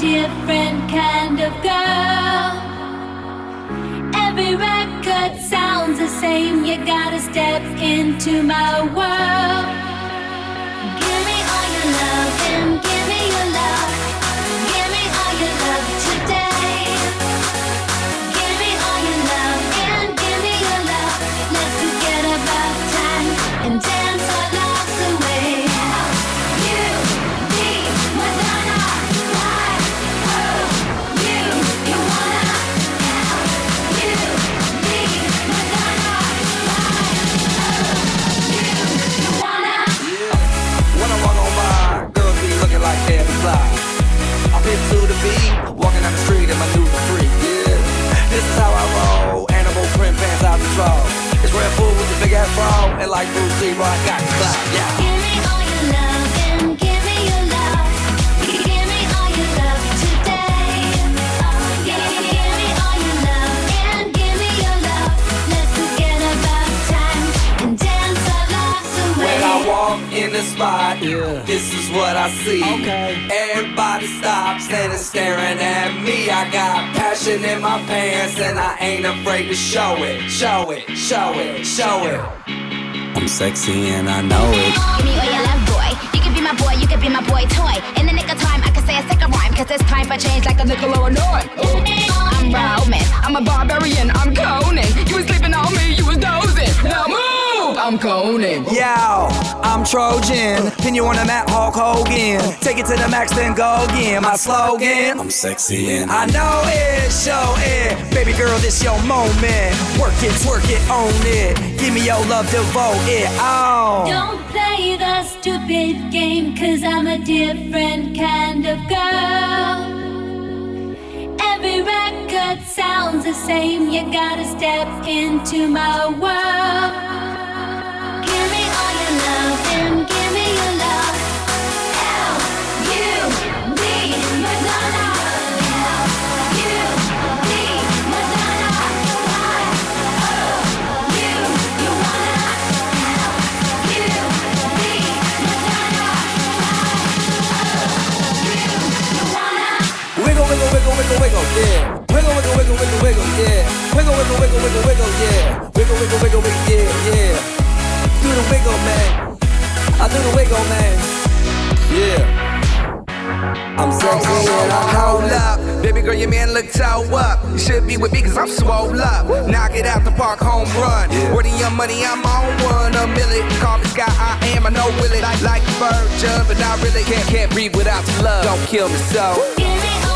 different kind of girl. Every record sounds the same. You gotta step into my world. Fly. I hip to the beat, walking down the street in my new free. Yeah, this is how I roll. Animal print pants out the draw. It's Red Bull with the big ass bra, and like Bruce Lee, I got the clout. Yeah. In the spot, this is what I see. Okay. Everybody stops and is staring at me. I got passion in my pants and I ain't afraid to show it. Show it, show it, show it. I'm sexy and I know it. Give me all your love, boy. You can be my boy, you can be my boy toy. In the nick of time, I can say a sick of rhyme, cause it's time for change like a nickel or a nine. I'm Roman, I'm a barbarian, Trojan. Pin you on the mat, Hulk Hogan. Take it to the max, then go again. My slogan. I'm sexy and I know it, show it. Baby girl, this your moment. Work it, twerk it, own it. Give me your love, devote it. Oh. Don't play the stupid game, cause I'm a different kind of girl. Every record sounds the same, you gotta step into my world. Wiggle, yeah. Wiggle, wiggle, wiggle, wiggle, wiggle, yeah. Wiggle, wiggle, wiggle, wiggle, yeah, yeah. Do the wiggle, man. I do the wiggle, man. Yeah. I'm sexy and I Hold up, baby girl, your man look toe up. You should be with me cause I'm swole up. Knock it out the park, home run. Where the young money, I'm on one. A million, call me Sky, I am, I know will it. Like, like a virgin, but not really. Can't, can't breathe without the love. Don't kill me so. Give me